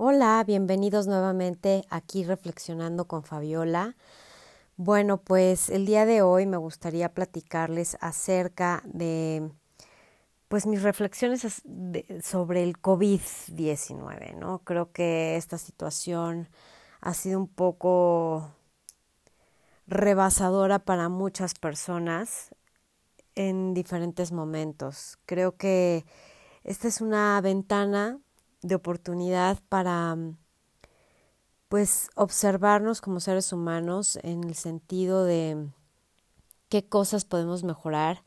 Hola, bienvenidos nuevamente aquí reflexionando con Fabiola. Bueno, pues el día de hoy me gustaría platicarles acerca de pues mis reflexiones sobre el COVID-19, ¿no? Creo que esta situación ha sido un poco rebasadora para muchas personas en diferentes momentos. Creo que esta es una ventana de oportunidad para pues observarnos como seres humanos en el sentido de qué cosas podemos mejorar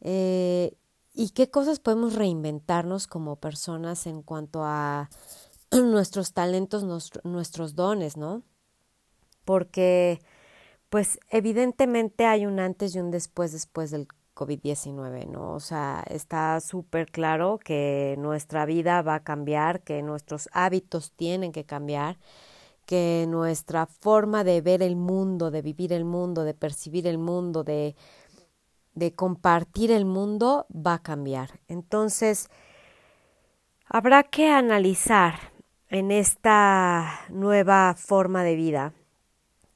eh, y qué cosas podemos reinventarnos como personas en cuanto a nuestros talentos, nuestros dones, ¿no? Porque pues evidentemente hay un antes y un después después del COVID-19, ¿no? O sea, está súper claro que nuestra vida va a cambiar, que nuestros hábitos tienen que cambiar, que nuestra forma de ver el mundo, de vivir el mundo, de percibir el mundo, de, de compartir el mundo va a cambiar. Entonces, habrá que analizar en esta nueva forma de vida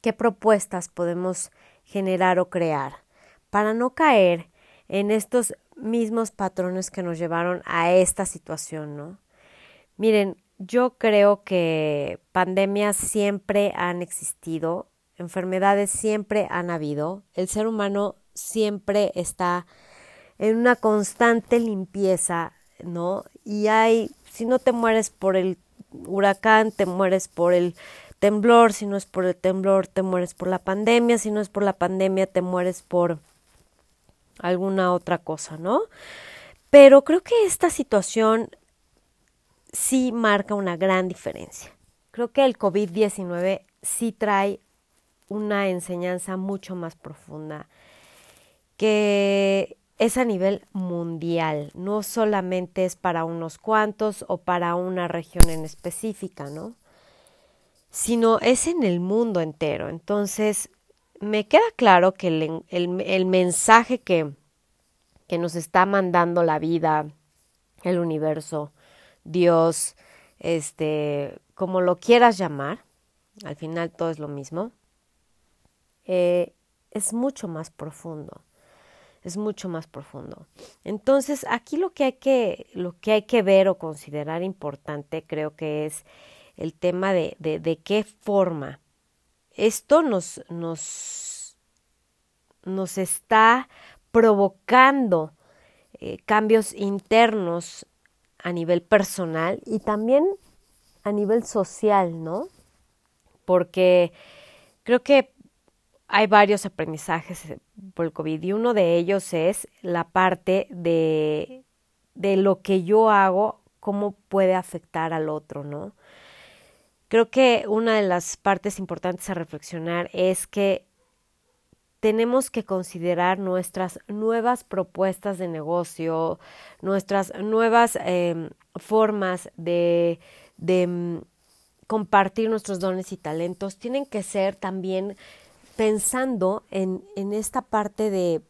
qué propuestas podemos generar o crear para no caer en estos mismos patrones que nos llevaron a esta situación, ¿no? Miren, yo creo que pandemias siempre han existido, enfermedades siempre han habido, el ser humano siempre está en una constante limpieza, ¿no? Y hay, si no te mueres por el huracán, te mueres por el temblor, si no es por el temblor, te mueres por la pandemia, si no es por la pandemia, te mueres por alguna otra cosa, ¿no? Pero creo que esta situación sí marca una gran diferencia. Creo que el COVID-19 sí trae una enseñanza mucho más profunda que es a nivel mundial, no solamente es para unos cuantos o para una región en específica, ¿no? Sino es en el mundo entero. Entonces, me queda claro que el, el, mensaje que, que nos está mandando la vida, el universo, Dios, este, como lo quieras llamar, al final todo es lo mismo, eh, es mucho más profundo, es mucho más profundo. Entonces, aquí lo que hay que, lo que hay que ver o considerar importante, creo que es el tema de, de, de qué forma esto nos, nos, nos está provocando eh, cambios internos a nivel personal y también a nivel social, ¿no? Porque creo que hay varios aprendizajes eh, por el COVID y uno de ellos es la parte de, de lo que yo hago, cómo puede afectar al otro, ¿no? Creo que una de las partes importantes a reflexionar es que tenemos que considerar nuestras nuevas propuestas de negocio, nuestras nuevas em, formas de, de mm, compartir nuestros dones y talentos, tienen que ser también pensando en, en esta parte de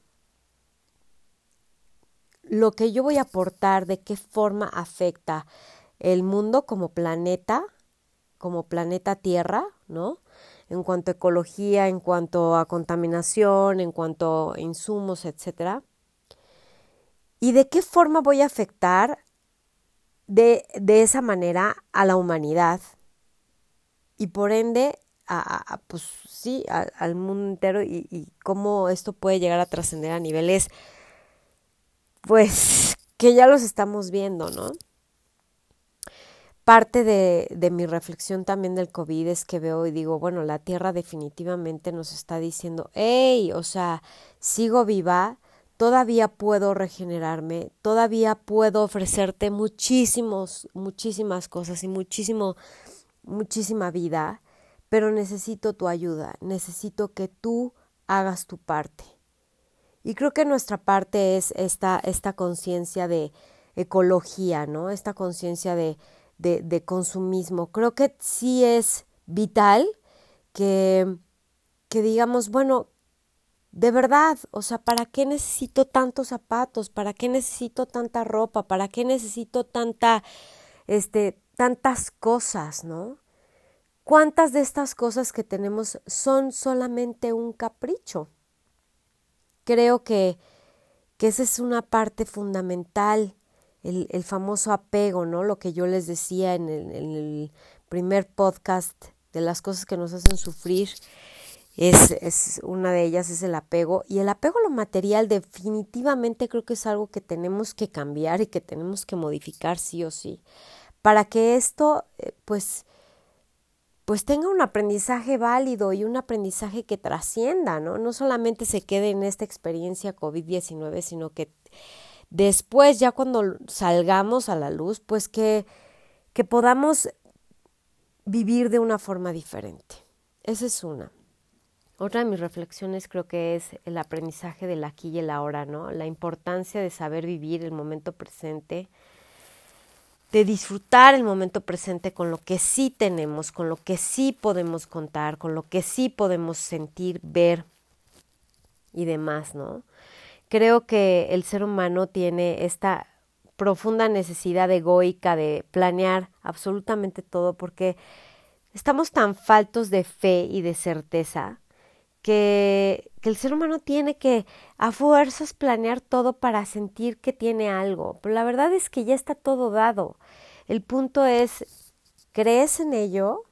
lo que yo voy a aportar, de qué forma afecta el mundo como planeta como planeta Tierra, ¿no? En cuanto a ecología, en cuanto a contaminación, en cuanto a insumos, etcétera. ¿Y de qué forma voy a afectar de, de esa manera a la humanidad? Y por ende, a, pues sí, al mundo entero y, y cómo esto puede llegar a trascender a niveles, pues, que ya los estamos viendo, ¿no? Parte de, de, mi reflexión también del COVID es que veo y digo, bueno, la Tierra definitivamente nos está diciendo, hey, o sea, sigo viva, todavía puedo regenerarme, todavía puedo ofrecerte muchísimos, muchísimas cosas y muchísimo, muchísima vida, pero necesito tu ayuda, necesito que tú hagas tu parte. Y creo que nuestra parte es esta, esta conciencia de ecología, ¿no? Esta conciencia de de, de consumismo. Creo que sí es vital que, que digamos, bueno, de verdad, o sea, ¿para qué necesito tantos zapatos? ¿Para qué necesito tanta ropa? ¿Para qué necesito tanta, este, tantas cosas, ¿no? ¿Cuántas de estas cosas que tenemos son solamente un capricho? Creo que, que esa es una parte fundamental, el, el, famoso apego, ¿no? Lo que yo les decía en el, primer podcast de las cosas que nos hacen sufrir, es, es, una de ellas es el apego y el apego a lo material definitivamente creo que es algo que tenemos que cambiar y que tenemos que modificar sí o sí para que esto eh, pues pues tenga un aprendizaje válido y un aprendizaje que trascienda, ¿no? No solamente se quede en esta experiencia COVID-19, sino que después, ya cuando salgamos a la luz, pues que, que podamos vivir de una forma diferente. Esa es una. Otra de mis reflexiones creo que es el aprendizaje del aquí y el ahora, ¿no? La importancia de saber vivir el momento presente, de disfrutar el momento presente con lo que sí tenemos, con lo que sí podemos contar, con lo que sí podemos sentir, ver y demás, ¿no? Creo que el ser humano tiene esta profunda necesidad egoica de planear absolutamente todo porque estamos tan faltos de fe y de certeza que, el ser humano tiene que a fuerzas planear todo para sentir que tiene algo, pero la verdad es que ya está todo dado. El punto es, ¿crees en ello?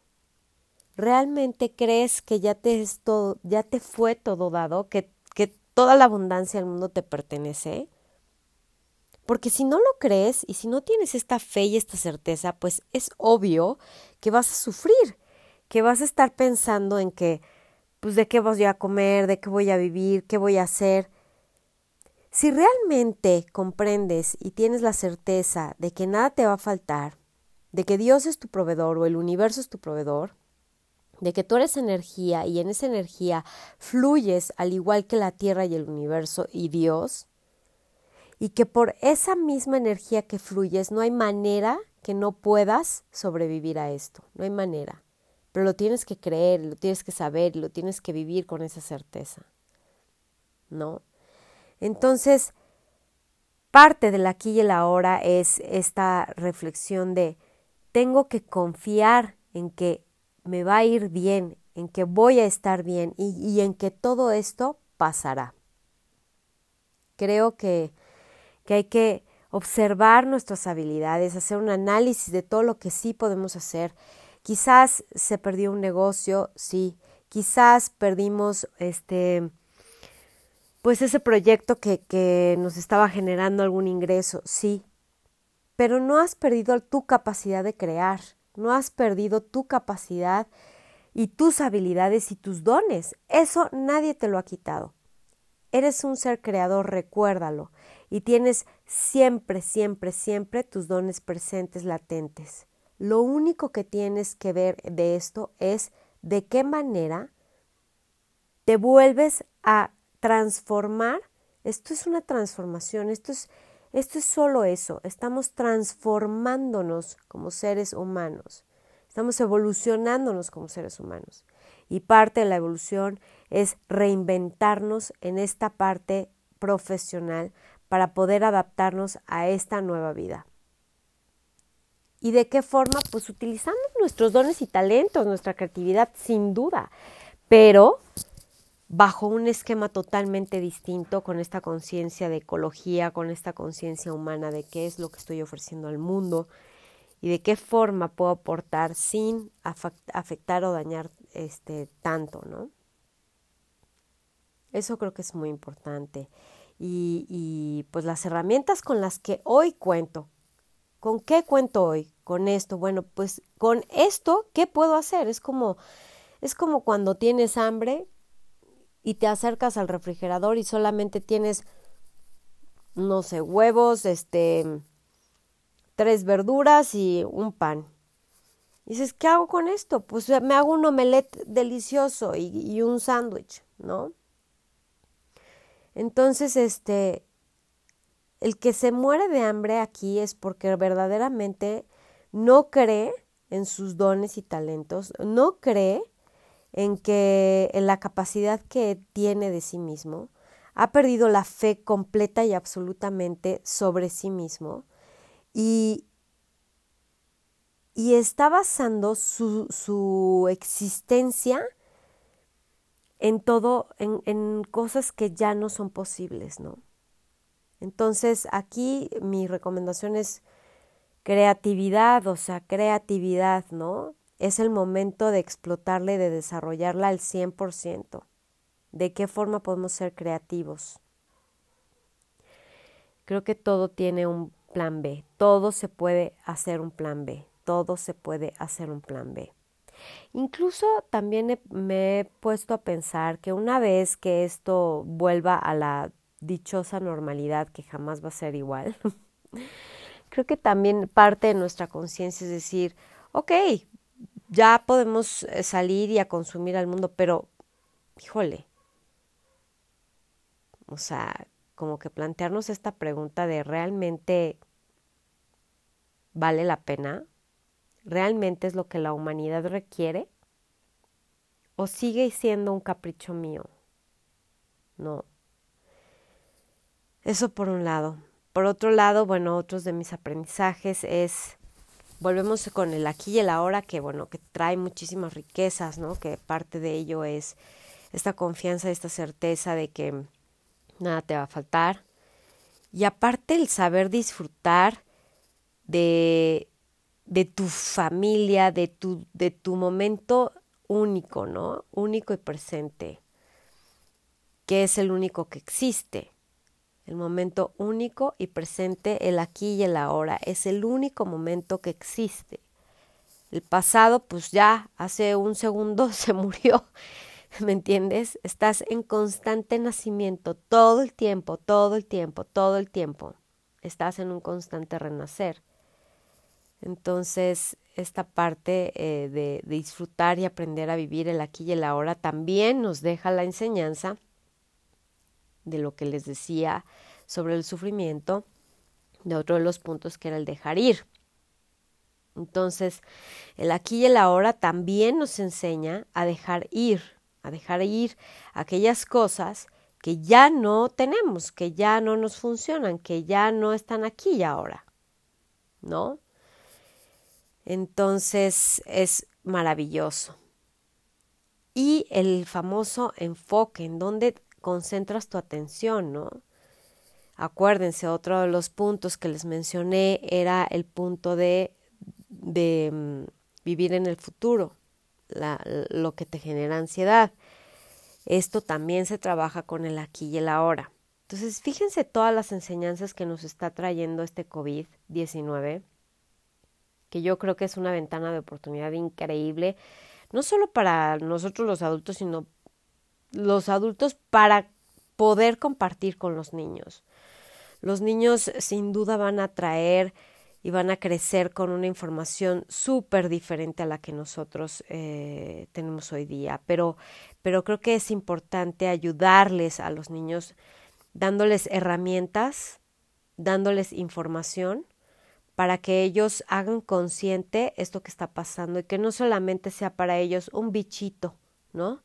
¿Realmente crees que ya te, es todo, ya te fue todo dado, que toda la abundancia del mundo te pertenece? Porque si no lo crees y si no tienes esta fe y esta certeza, pues es obvio que vas a sufrir, que vas a estar pensando en que pues de qué voy a comer, de qué voy a vivir, qué voy a hacer. Si realmente comprendes y tienes la certeza de que nada te va a faltar, de que Dios es tu proveedor o el universo es tu proveedor, de que tú eres energía y en esa energía fluyes al igual que la tierra y el universo y Dios, y que por esa misma energía que fluyes no hay manera que no puedas sobrevivir a esto, no hay manera pero lo tienes que creer, lo tienes que saber, lo tienes que vivir con esa certeza. ¿No? Entonces, parte del aquí y el ahora es esta reflexión de tengo que confiar en que me va a ir bien, en que voy a estar bien y, en que todo esto pasará. Creo que, que hay que observar nuestras habilidades, hacer un análisis de todo lo que sí podemos hacer Quizás se perdió un negocio, sí. Quizás perdimos este pues ese proyecto que, que nos estaba generando algún ingreso, sí. Pero no has perdido tu capacidad de crear, no has perdido tu capacidad y tus habilidades y tus dones. Eso nadie te lo ha quitado. Eres un ser creador, recuérdalo, y tienes siempre, siempre, siempre tus dones presentes, latentes. Lo único que tienes que ver de esto es de qué manera te vuelves a transformar. Esto es una transformación, esto es, esto es solo eso. Estamos transformándonos como seres humanos. Estamos evolucionándonos como seres humanos. Y parte de la evolución es reinventarnos en esta parte profesional para poder adaptarnos a esta nueva vida. ¿Y de qué forma? Pues utilizando nuestros dones y talentos, nuestra creatividad, sin duda, pero bajo un esquema totalmente distinto, con esta conciencia de ecología, con esta conciencia humana de qué es lo que estoy ofreciendo al mundo y de qué forma puedo aportar sin afectar o dañar este tanto, ¿no? Eso creo que es muy importante. Y, y pues las herramientas con las que hoy cuento, ¿Con qué cuento hoy? Con esto. Bueno, pues con esto, ¿qué puedo hacer? Es como, es como cuando tienes hambre y te acercas al refrigerador y solamente tienes, no sé, huevos, este, tres verduras y un pan. Y dices, ¿qué hago con esto? Pues me hago un omelette delicioso y, y un sándwich, ¿no? Entonces, este, el que se muere de hambre aquí es porque verdaderamente no cree en sus dones y talentos, no cree en que en la capacidad que tiene de sí mismo, ha perdido la fe completa y absolutamente sobre sí mismo y, y está basando su, su existencia en todo, en, en, cosas que ya no son posibles, ¿no? Entonces, aquí mi recomendación es creatividad, o sea, creatividad, ¿no? Es el momento de explotarla y de desarrollarla al 100%. ¿De qué forma podemos ser creativos? Creo que todo tiene un plan B, todo se puede hacer un plan B, todo se puede hacer un plan B. Incluso también me he puesto a pensar que una vez que esto vuelva a la dichosa normalidad, que jamás va a ser igual, creo que también parte de nuestra conciencia es decir, ok, ya podemos eh, salir y a consumir al mundo, pero, híjole, o sea, como que plantearnos esta pregunta de realmente vale la pena, realmente es lo que la humanidad requiere o sigue siendo un capricho mío. No. Eso por un lado. Por otro lado, bueno, otros de mis aprendizajes es, volvemos con el aquí y el ahora, que bueno, que trae muchísimas riquezas, ¿no? Que parte de ello es esta confianza, esta certeza de que nada te va a faltar. Y aparte el saber disfrutar de, de tu familia, de tu, de tu momento único, ¿no? Único y presente, que es el único que existe. El momento único y presente, el aquí y el ahora, es el único momento que existe. El pasado, pues ya hace un segundo se murió. ¿Me entiendes? Estás en constante nacimiento todo el tiempo, todo el tiempo, todo el tiempo. Estás en un constante renacer. Entonces, esta parte eh, de, de, disfrutar y aprender a vivir el aquí y el ahora también nos deja la enseñanza de lo que les decía sobre el sufrimiento, de otro de los puntos que era el dejar ir. Entonces, el aquí y el ahora también nos enseña a dejar ir, a dejar ir aquellas cosas que ya no tenemos, que ya no nos funcionan, que ya no están aquí y ahora, ¿no? Entonces es maravilloso. Y el famoso enfoque, en donde concentras tu atención, ¿no? Acuérdense, otro de los puntos que les mencioné era el punto de, de mm, vivir en el futuro, lo que te genera ansiedad. Esto también se trabaja con el aquí y el ahora. Entonces, fíjense todas las enseñanzas que nos está trayendo este COVID-19, que yo creo que es una ventana de oportunidad increíble, no solo para nosotros los adultos, sino los adultos para poder compartir con los niños. Los niños sin duda van a traer y van a crecer con una información súper diferente a la que nosotros eh, tenemos hoy día. Pero, pero creo que es importante ayudarles a los niños dándoles herramientas, dándoles información para que ellos hagan consciente esto que está pasando y que no solamente sea para ellos un bichito, ¿no?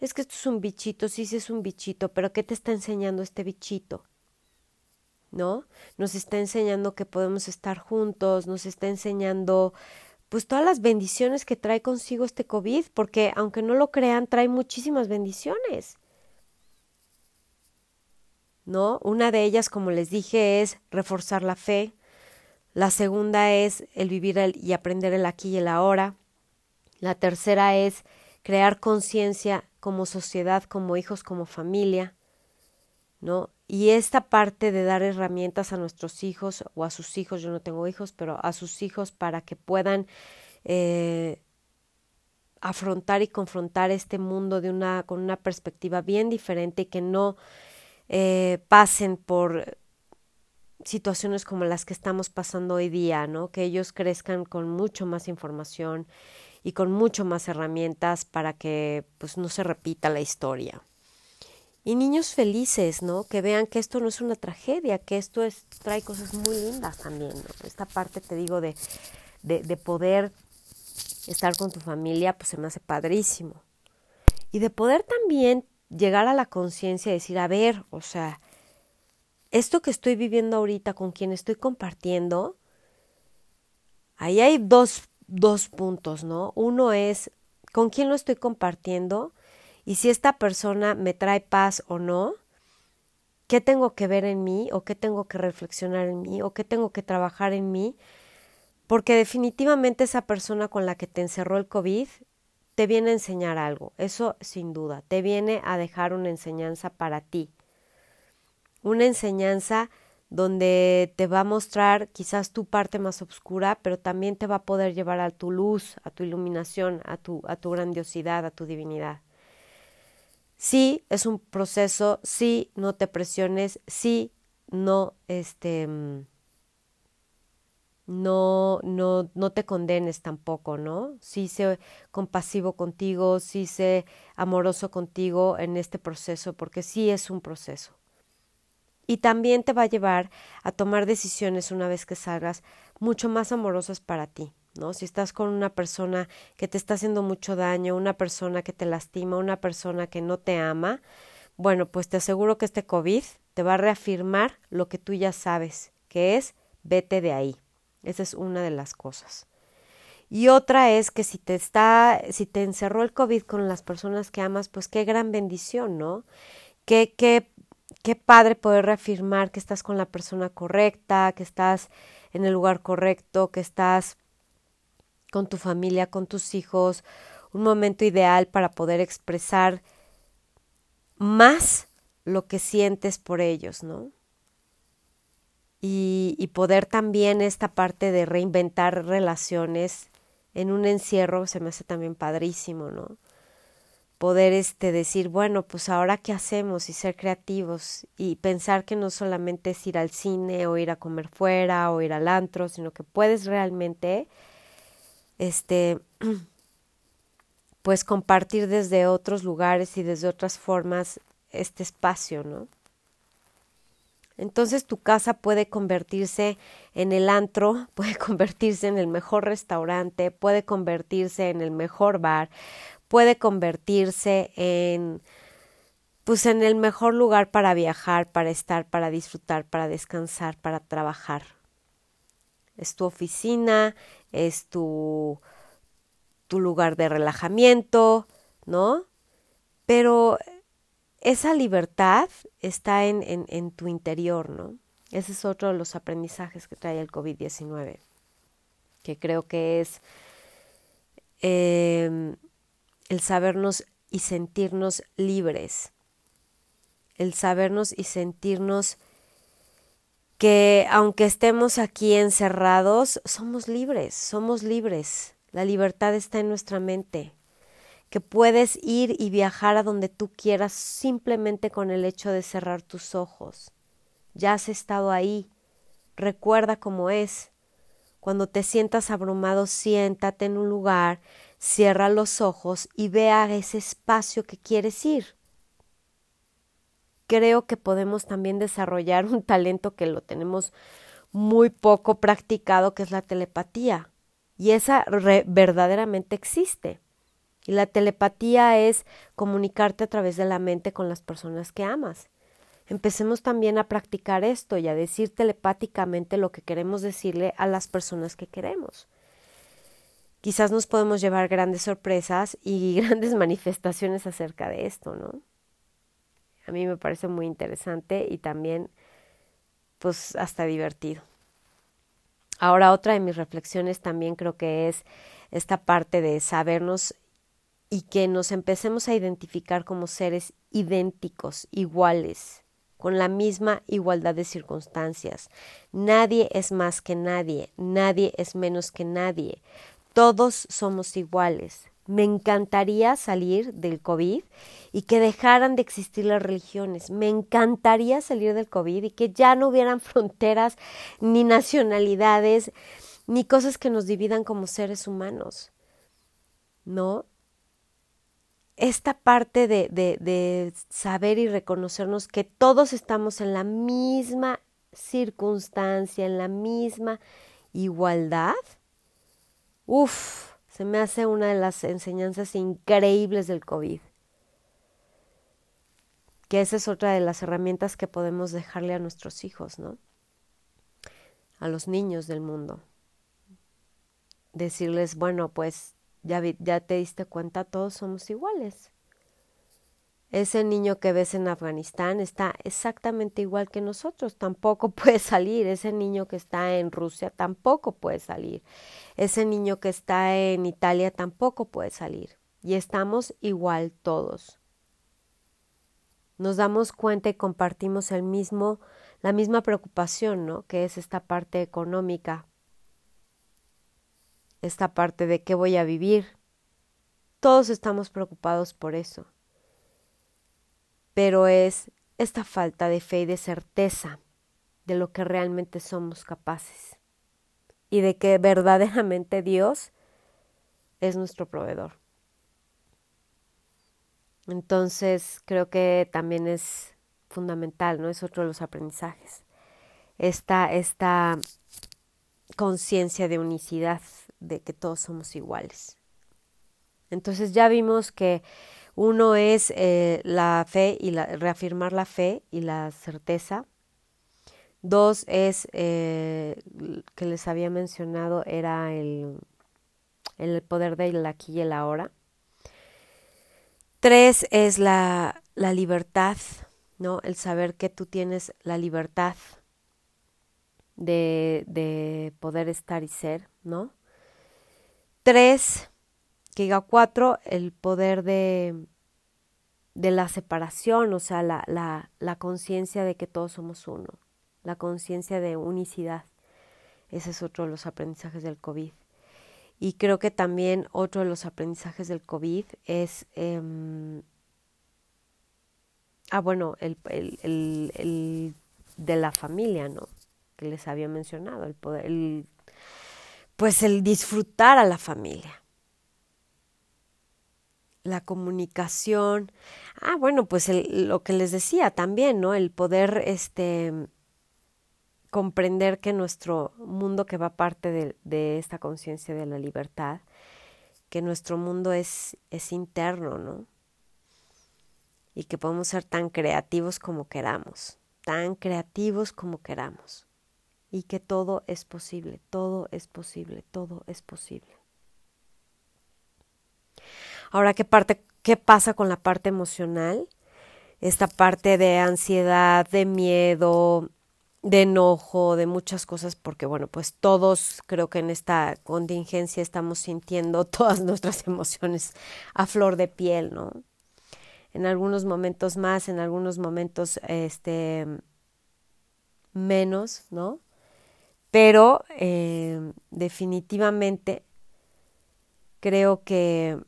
Es que esto es un bichito, sí, sí es un bichito, pero ¿qué te está enseñando este bichito? ¿no? Nos está enseñando que podemos estar juntos, nos está enseñando pues todas las bendiciones que trae consigo este COVID, porque aunque no lo crean, trae muchísimas bendiciones. ¿No? Una de ellas, como les dije, es reforzar la fe. La segunda es el vivir y aprender el aquí y el ahora. La tercera es crear conciencia como sociedad, como hijos, como familia. ¿No? Y esta parte de dar herramientas a nuestros hijos o a sus hijos, yo no tengo hijos, pero a sus hijos para que puedan eh, afrontar y confrontar este mundo de una, con una perspectiva bien diferente y que no eh, pasen por situaciones como las que estamos pasando hoy día, ¿no? Que ellos crezcan con mucho más información y con mucho más herramientas para que pues no se repita la historia y niños felices, ¿no? Que vean que esto no es una tragedia, que esto es, trae cosas muy lindas también. Esta parte, te digo, de, de, de poder estar con tu familia, pues se me hace padrísimo. Y de poder también llegar a la conciencia y decir, a ver, o sea, esto que estoy viviendo ahorita con quien estoy compartiendo, ahí hay dos, dos puntos, ¿no? Uno es con quién lo estoy compartiendo y si esta persona me trae paz o no, qué tengo que ver en mí o qué tengo que reflexionar en mí o qué tengo que trabajar en mí, porque definitivamente esa persona con la que te encerró el COVID te viene a enseñar algo, eso sin duda, te viene a dejar una enseñanza para ti, una enseñanza donde te va a mostrar quizás tu parte más oscura, pero también te va a poder llevar a tu luz, a tu iluminación, a tu, a tu grandiosidad, a tu divinidad. Sí, es un proceso, sí, no te presiones, sí, no, este, mm, no, no, no te condenes tampoco, ¿no? Sí sé compasivo contigo, sí sé amoroso contigo en este proceso, porque sí es un proceso. Y también te va a llevar a tomar decisiones una vez que salgas mucho más amorosas para ti. ¿no? Si estás con una persona que te está haciendo mucho daño, una persona que te lastima, una persona que no te ama, bueno, pues te aseguro que este COVID te va a reafirmar lo que tú ya sabes, que es vete de ahí. Esa es una de las cosas. Y otra es que si te está, si te encerró el COVID con las personas que amas, pues qué gran bendición, ¿no? Qué, qué, qué padre poder reafirmar que estás con la persona correcta, que estás en el lugar correcto, que estás con tu familia, con tus hijos, un momento ideal para poder expresar más lo que sientes por ellos, ¿no? Y, poder también esta parte de reinventar relaciones en un encierro se me hace también padrísimo, ¿no? Poder este decir, bueno, pues ahora qué hacemos y ser creativos y pensar que no solamente es ir al cine o ir a comer fuera o ir al antro, sino que puedes realmente este, pues compartir desde otros lugares y desde otras formas este espacio, ¿no? Entonces tu casa puede convertirse en el antro, puede convertirse en el mejor restaurante, puede convertirse en el mejor bar, puede convertirse en pues en el mejor lugar para viajar, para estar, para disfrutar, para descansar, para trabajar. Es tu oficina, es tu, tu lugar de relajamiento, ¿no? Pero esa libertad está en, en, tu interior, ¿no? Ese es otro de los aprendizajes que trae el COVID-19, que creo que es eh, el sabernos y sentirnos libres, el sabernos y sentirnos que aunque estemos aquí encerrados, somos libres, somos libres. La libertad está en nuestra mente, que puedes ir y viajar a donde tú quieras simplemente con el hecho de cerrar tus ojos. Ya has estado ahí, recuerda cómo es. Cuando te sientas abrumado, siéntate en un lugar, cierra los ojos y vea ese espacio que quieres ir creo que podemos también desarrollar un talento que lo tenemos muy poco practicado, que es la telepatía. Y esa verdaderamente existe. Y la telepatía es comunicarte a través de la mente con las personas que amas. Empecemos también a practicar esto y a decir telepáticamente lo que queremos decirle a las personas que queremos. Quizás nos podemos llevar grandes sorpresas y grandes manifestaciones acerca de esto, ¿no? A mí me parece muy interesante y también pues hasta divertido. Ahora otra de mis reflexiones también creo que es esta parte de sabernos y que nos empecemos a identificar como seres idénticos, iguales, con la misma igualdad de circunstancias. Nadie es más que nadie, nadie es menos que nadie. Todos somos iguales. Me encantaría salir del COVID y que dejaran de existir las religiones. Me encantaría salir del COVID y que ya no hubieran fronteras, ni nacionalidades, ni cosas que nos dividan como seres humanos. ¿No? Esta parte de, de, de saber y reconocernos que todos estamos en la misma circunstancia, en la misma igualdad. Uf, se me hace una de las enseñanzas increíbles del COVID. Que esa es otra de las herramientas que podemos dejarle a nuestros hijos, ¿no? A los niños del mundo. decirles, bueno, pues ya, ya te diste cuenta, todos somos iguales. Ese niño que ves en Afganistán está exactamente igual que nosotros, tampoco puede salir. Ese niño que está en Rusia tampoco puede salir. Ese niño que está en Italia tampoco puede salir. Y estamos igual todos. Nos damos cuenta y compartimos el mismo, la misma preocupación, ¿no? Que es esta parte económica, esta parte de qué voy a vivir. Todos estamos preocupados por eso pero es esta falta de fe y de certeza de lo que realmente somos capaces y de que verdaderamente Dios es nuestro proveedor. Entonces creo que también es fundamental, ¿no? Es otro de los aprendizajes. Esta, esta conciencia de unicidad, de que todos somos iguales. Entonces ya vimos que uno es eh, la fe y la, reafirmar la fe y la certeza. Dos es, eh, que les había mencionado, era el, el poder del aquí y el ahora. Tres es la, la libertad, ¿no? El saber que tú tienes la libertad de, de poder estar y ser, ¿no? Tres cuatro, el poder de, de la separación, o sea, la, la, la conciencia de que todos somos uno, la conciencia de unicidad. Ese es otro de los aprendizajes del COVID. Y creo que también otro de los aprendizajes del COVID es, eh, ah, bueno, el, el, el, el, de la familia, ¿no? Que les había mencionado, el poder, pues el disfrutar a la familia la comunicación. Ah, bueno, pues lo que les decía también, ¿no? El poder este comprender que nuestro mundo que va parte de, de esta conciencia de la libertad, que nuestro mundo es, es interno, ¿no? Y que podemos ser tan creativos como queramos, tan creativos como queramos. Y que todo es posible, todo es posible, todo es posible. Ahora, ¿qué, parte, ¿qué pasa con la parte emocional? Esta parte de ansiedad, de miedo, de enojo, de muchas cosas, porque bueno, pues todos creo que en esta contingencia estamos sintiendo todas nuestras emociones a flor de piel, ¿no? En algunos momentos más, en algunos momentos este menos, ¿no? Pero eh, definitivamente creo que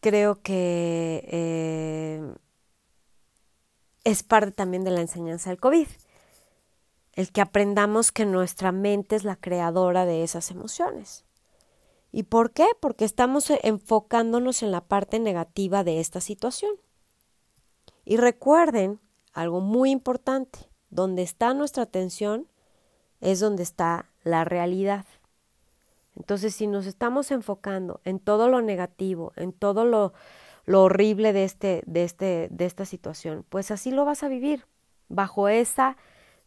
creo que eh, es parte también de la enseñanza del COVID. El que aprendamos que nuestra mente es la creadora de esas emociones. ¿Y por qué? Porque estamos enfocándonos en la parte negativa de esta situación. Y recuerden algo muy importante, donde está nuestra atención es donde está la realidad. Entonces, si nos estamos enfocando en todo lo negativo, en todo lo, lo horrible de, este, de, este, de esta situación, pues así lo vas a vivir, bajo esa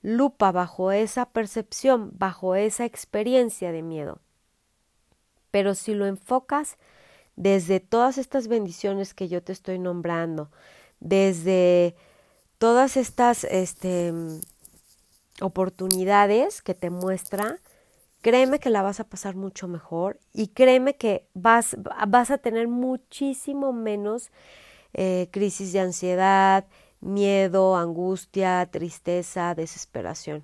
lupa, bajo esa percepción, bajo esa experiencia de miedo. Pero si lo enfocas desde todas estas bendiciones que yo te estoy nombrando, desde todas estas este, oportunidades que te muestra, créeme que la vas a pasar mucho mejor y créeme que vas, vas a tener muchísimo menos eh, crisis de ansiedad, miedo, angustia, tristeza, desesperación.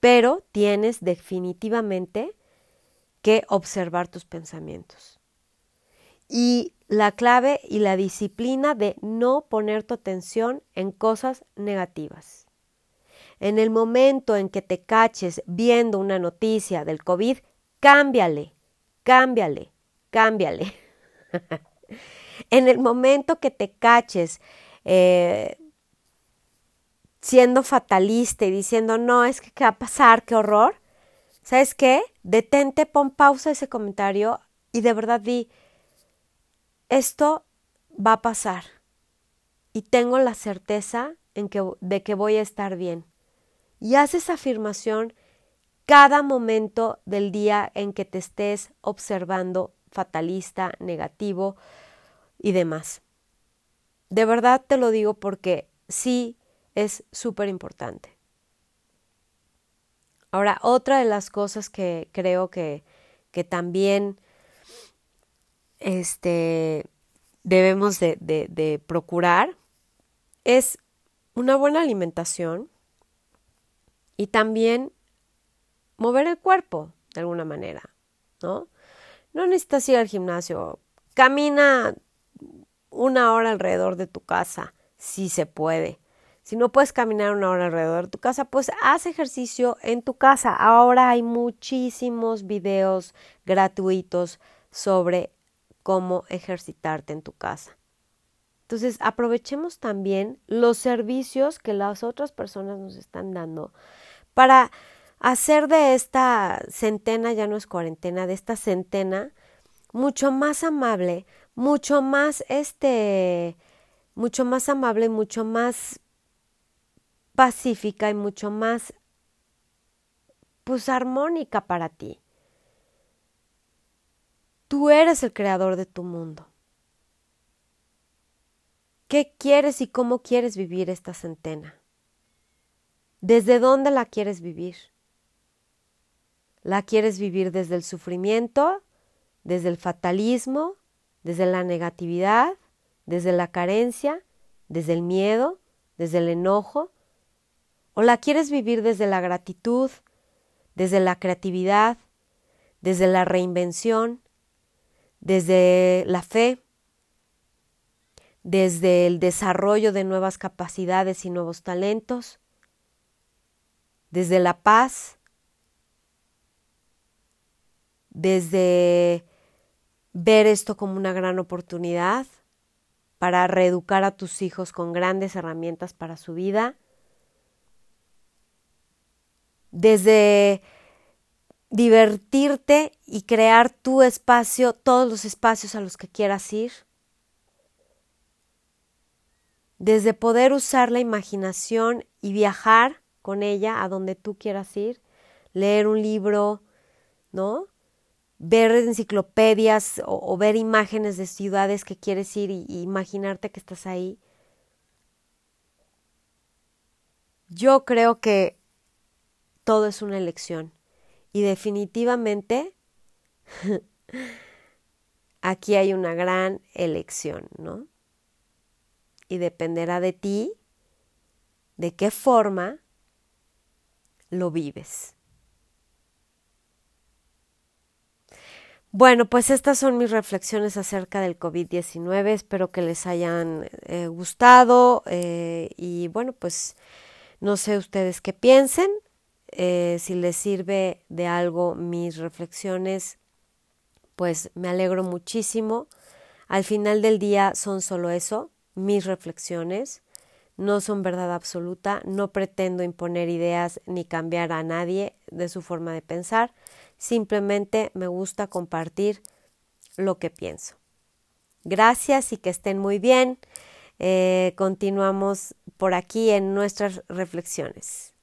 Pero tienes definitivamente que observar tus pensamientos. Y la clave y la disciplina de no poner tu atención en cosas negativas. En el momento en que te caches viendo una noticia del COVID, cámbiale, cámbiale, cámbiale. en el momento que te caches eh, siendo fatalista y diciendo, no, es que va a pasar, qué horror, ¿sabes qué? Detente, pon pausa ese comentario y de verdad di, esto va a pasar y tengo la certeza en que, de que voy a estar bien y haz esa afirmación cada momento del día en que te estés observando fatalista, negativo y demás. De verdad te lo digo porque sí es súper importante. Ahora, otra de las cosas que creo que, que también este, debemos de, de procurar es una buena alimentación y también mover el cuerpo de alguna manera, ¿no? No necesitas ir al gimnasio, camina una hora alrededor de tu casa, si se puede. Si no puedes caminar una hora alrededor de tu casa, pues haz ejercicio en tu casa. Ahora hay muchísimos videos gratuitos sobre cómo ejercitarte en tu casa. Entonces, aprovechemos también los servicios que las otras personas nos están dando para hacer de esta centena, ya no es cuarentena, de esta centena, mucho más amable, mucho más este, mucho más amable, mucho más pacífica y mucho más, pues, armónica para ti. Tú eres el creador de tu mundo. ¿Qué quieres y cómo quieres vivir esta centena? ¿Desde dónde la quieres vivir? ¿La quieres vivir desde el sufrimiento, desde el fatalismo, desde la negatividad, desde la carencia, desde el miedo, desde el enojo? ¿O la quieres vivir desde la gratitud, desde la creatividad, desde la reinvención, desde la fe, desde el desarrollo de nuevas capacidades y nuevos talentos, desde la paz, desde ver esto como una gran oportunidad para reeducar a tus hijos con grandes herramientas para su vida, desde divertirte y crear tu espacio, todos los espacios a los que quieras ir, desde poder usar la imaginación y viajar con ella a donde tú quieras ir, leer un libro, ¿no? ver enciclopedias o, ver imágenes de ciudades que quieres ir y, imaginarte que estás ahí. Yo creo que todo es una elección y definitivamente aquí hay una gran elección, ¿no? Y dependerá de ti de qué forma lo vives. Bueno, pues estas son mis reflexiones acerca del COVID-19. Espero que les hayan eh, gustado eh, y bueno, pues no sé ustedes qué piensen. Eh, si les sirve de algo mis reflexiones, pues me alegro muchísimo. Al final del día son solo eso, mis reflexiones. No son verdad absoluta, no pretendo imponer ideas ni cambiar a nadie de su forma de pensar Simplemente me gusta compartir lo que pienso. Gracias y que estén muy bien. Eh, continuamos por aquí en nuestras reflexiones.